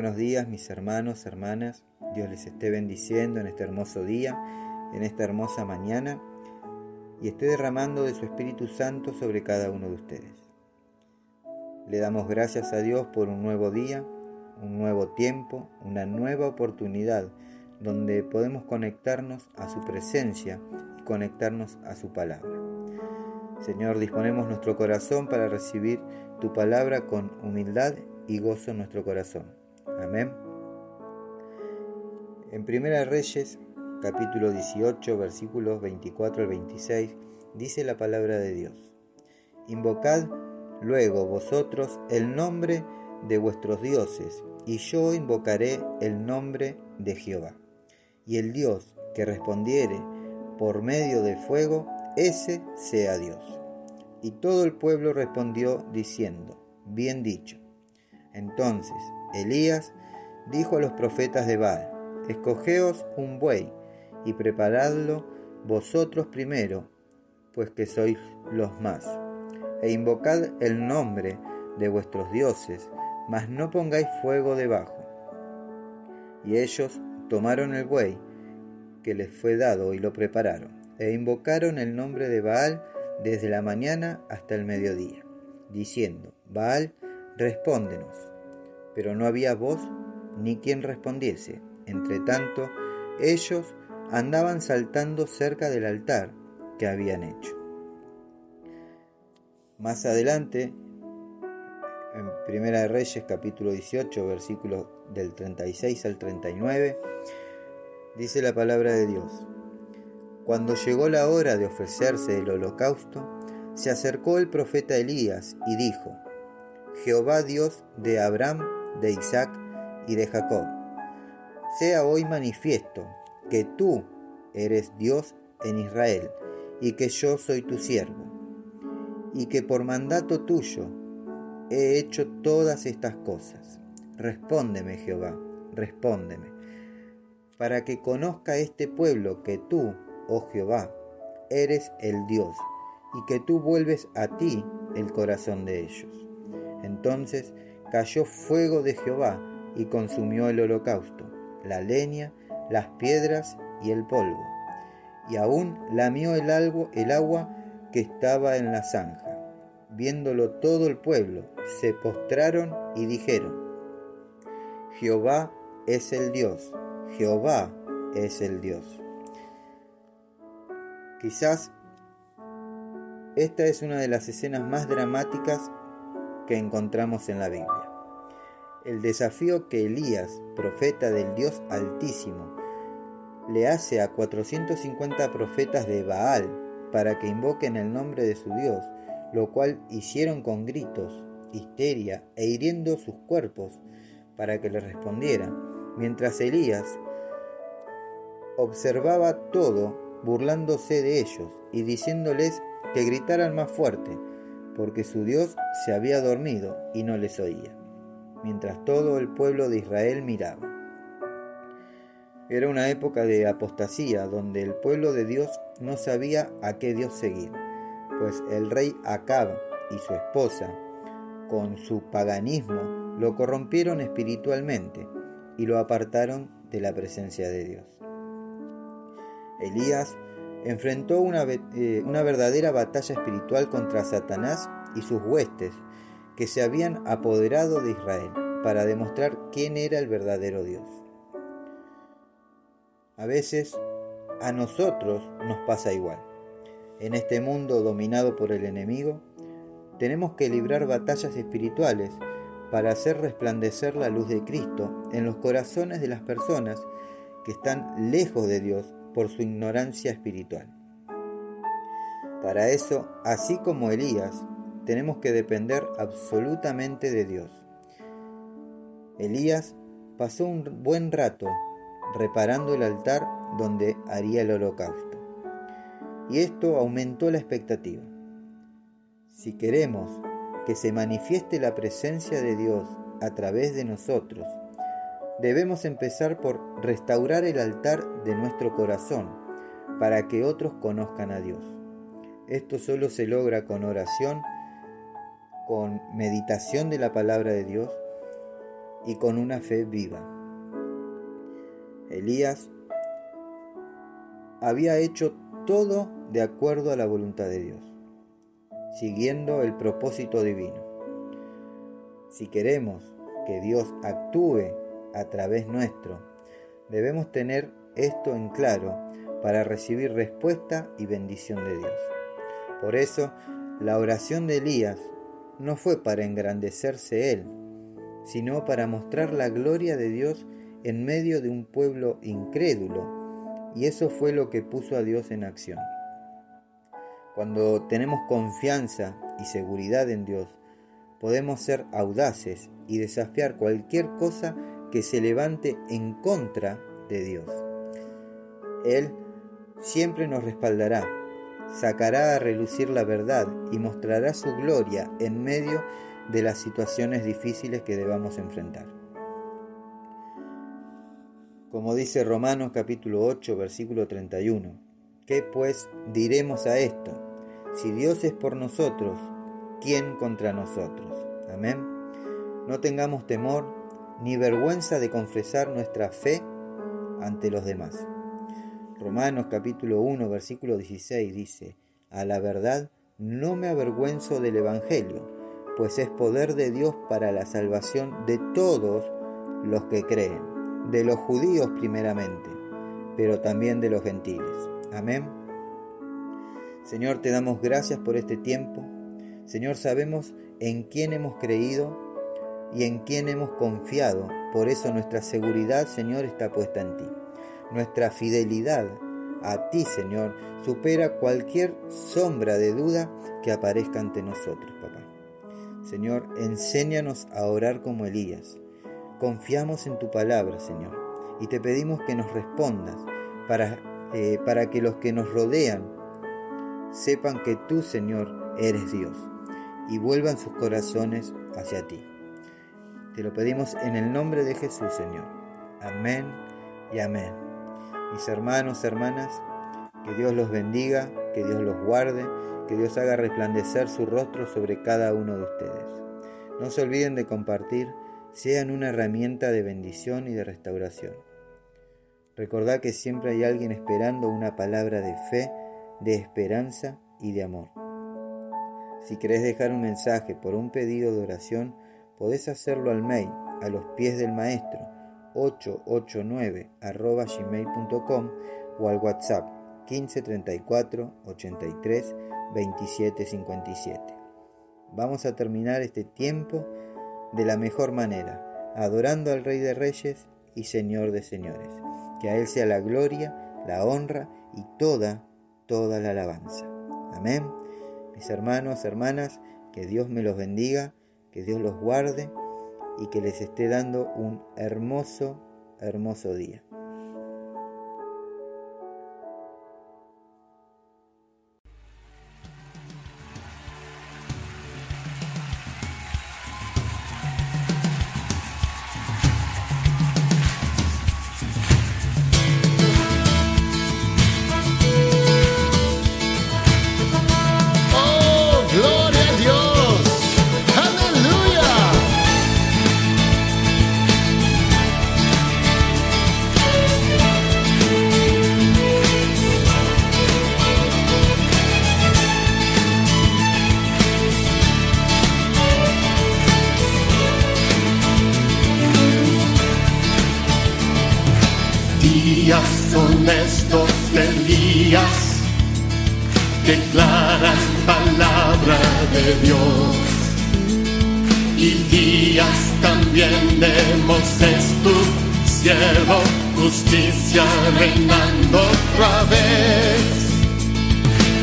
buenos días mis hermanos, hermanas. Dios les esté bendiciendo en este hermoso día, en esta hermosa mañana y esté derramando de su Espíritu Santo sobre cada uno de ustedes. Le damos gracias a Dios por un nuevo día, un nuevo tiempo, una nueva oportunidad donde podemos conectarnos a su presencia y conectarnos a su palabra. Señor, disponemos nuestro corazón para recibir tu palabra con humildad y gozo en nuestro corazón. Amén. En Primera Reyes, capítulo 18, versículos 24 al 26, dice la palabra de Dios. Invocad luego vosotros el nombre de vuestros dioses, y yo invocaré el nombre de Jehová. Y el Dios que respondiere por medio del fuego, ese sea Dios. Y todo el pueblo respondió diciendo, bien dicho. Entonces Elías dijo a los profetas de Baal, escogeos un buey y preparadlo vosotros primero, pues que sois los más, e invocad el nombre de vuestros dioses, mas no pongáis fuego debajo. Y ellos tomaron el buey que les fue dado y lo prepararon, e invocaron el nombre de Baal desde la mañana hasta el mediodía, diciendo, Baal, respóndenos. Pero no había voz ni quien respondiese. Entre tanto, ellos andaban saltando cerca del altar que habían hecho. Más adelante, en Primera de Reyes capítulo 18, versículos del 36 al 39, dice la palabra de Dios. Cuando llegó la hora de ofrecerse el holocausto, se acercó el profeta Elías y dijo, Jehová Dios de Abraham, de Isaac y de Jacob, sea hoy manifiesto que tú eres Dios en Israel y que yo soy tu siervo, y que por mandato tuyo he hecho todas estas cosas. Respóndeme, Jehová, respóndeme, para que conozca este pueblo que tú, oh Jehová, eres el Dios, y que tú vuelves a ti el corazón de ellos. Entonces cayó fuego de Jehová y consumió el holocausto, la leña, las piedras y el polvo, y aún lamió el, el agua que estaba en la zanja. Viéndolo todo el pueblo, se postraron y dijeron, Jehová es el Dios, Jehová es el Dios. Quizás esta es una de las escenas más dramáticas que encontramos en la Biblia. El desafío que Elías, profeta del Dios Altísimo, le hace a 450 profetas de Baal para que invoquen el nombre de su Dios, lo cual hicieron con gritos, histeria e hiriendo sus cuerpos para que le respondieran, mientras Elías observaba todo burlándose de ellos y diciéndoles que gritaran más fuerte, porque su Dios se había dormido y no les oía, mientras todo el pueblo de Israel miraba. Era una época de apostasía donde el pueblo de Dios no sabía a qué Dios seguir, pues el rey Acab y su esposa, con su paganismo, lo corrompieron espiritualmente y lo apartaron de la presencia de Dios. Elías enfrentó una, eh, una verdadera batalla espiritual contra Satanás y sus huestes que se habían apoderado de Israel para demostrar quién era el verdadero Dios. A veces a nosotros nos pasa igual. En este mundo dominado por el enemigo, tenemos que librar batallas espirituales para hacer resplandecer la luz de Cristo en los corazones de las personas que están lejos de Dios por su ignorancia espiritual. Para eso, así como Elías, tenemos que depender absolutamente de Dios. Elías pasó un buen rato reparando el altar donde haría el holocausto. Y esto aumentó la expectativa. Si queremos que se manifieste la presencia de Dios a través de nosotros, debemos empezar por restaurar el altar de nuestro corazón para que otros conozcan a Dios. Esto solo se logra con oración, con meditación de la palabra de Dios y con una fe viva. Elías había hecho todo de acuerdo a la voluntad de Dios, siguiendo el propósito divino. Si queremos que Dios actúe a través nuestro, debemos tener esto en claro para recibir respuesta y bendición de Dios. Por eso, la oración de Elías no fue para engrandecerse él, sino para mostrar la gloria de Dios en medio de un pueblo incrédulo, y eso fue lo que puso a Dios en acción. Cuando tenemos confianza y seguridad en Dios, podemos ser audaces y desafiar cualquier cosa que se levante en contra de Dios. Él siempre nos respaldará, sacará a relucir la verdad y mostrará su gloria en medio de las situaciones difíciles que debamos enfrentar. Como dice Romanos capítulo 8 versículo 31, ¿qué pues diremos a esto? Si Dios es por nosotros, ¿quién contra nosotros? Amén. No tengamos temor ni vergüenza de confesar nuestra fe ante los demás. Romanos capítulo 1 versículo 16 dice, a la verdad no me avergüenzo del Evangelio, pues es poder de Dios para la salvación de todos los que creen, de los judíos primeramente, pero también de los gentiles. Amén. Señor, te damos gracias por este tiempo. Señor, sabemos en quién hemos creído y en quién hemos confiado. Por eso nuestra seguridad, Señor, está puesta en ti. Nuestra fidelidad a ti, Señor, supera cualquier sombra de duda que aparezca ante nosotros, papá. Señor, enséñanos a orar como Elías. Confiamos en tu palabra, Señor, y te pedimos que nos respondas para, eh, para que los que nos rodean sepan que tú, Señor, eres Dios y vuelvan sus corazones hacia ti. Te lo pedimos en el nombre de Jesús, Señor. Amén y amén mis hermanos, hermanas, que Dios los bendiga, que Dios los guarde, que Dios haga resplandecer su rostro sobre cada uno de ustedes. No se olviden de compartir, sean una herramienta de bendición y de restauración. Recordad que siempre hay alguien esperando una palabra de fe, de esperanza y de amor. Si querés dejar un mensaje por un pedido de oración, podés hacerlo al mail a los pies del Maestro 889 gmail.com o al WhatsApp 1534 83 27 57. Vamos a terminar este tiempo de la mejor manera, adorando al Rey de Reyes y Señor de Señores. Que a Él sea la gloria, la honra y toda, toda la alabanza. Amén. Mis hermanos, hermanas, que Dios me los bendiga, que Dios los guarde y que les esté dando un hermoso, hermoso día. Declaran palabra de Dios. Y días también de Moisés tu siervo, justicia reinando otra vez.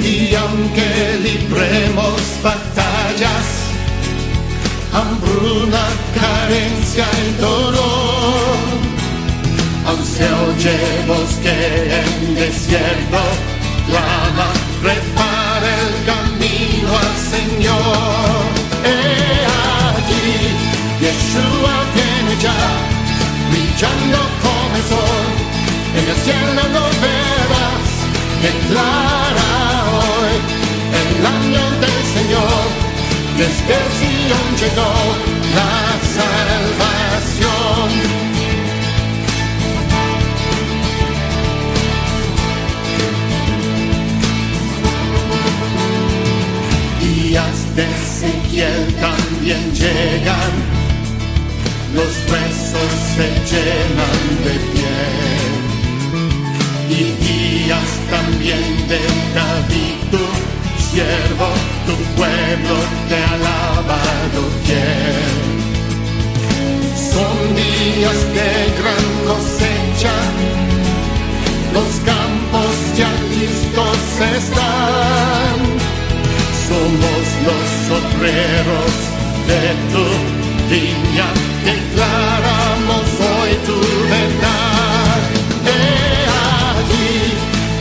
Y aunque libremos batallas, hambruna, carencia y dolor, aun se bosque en desierto, clama, trepa de Ezequiel también llegan, los huesos se llenan de piel. Y días también de David, tu siervo, tu pueblo te alabado bien. Son días de gran cosecha, de tu viña, declaramos hoy tu verdad. He aquí,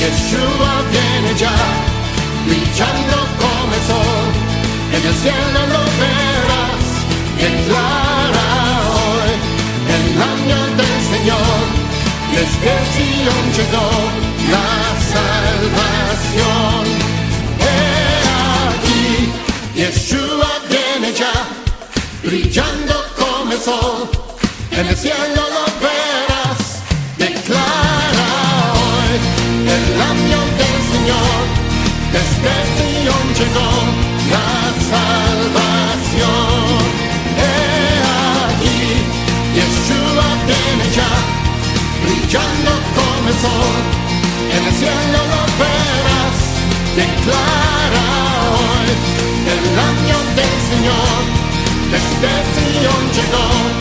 Yeshua viene ya, brillando como el sol, en el cielo lo verás, en el cielo lo verás, declara hoy el año del Señor, desde Sion llegó la salvación. He aquí, Yeshua viene ya, brillando como el sol, en el cielo lo verás, declara hoy el año del Señor, desde Sion llegó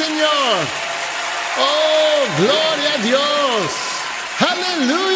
Señor. Oh, gloria a Dios. Aleluya.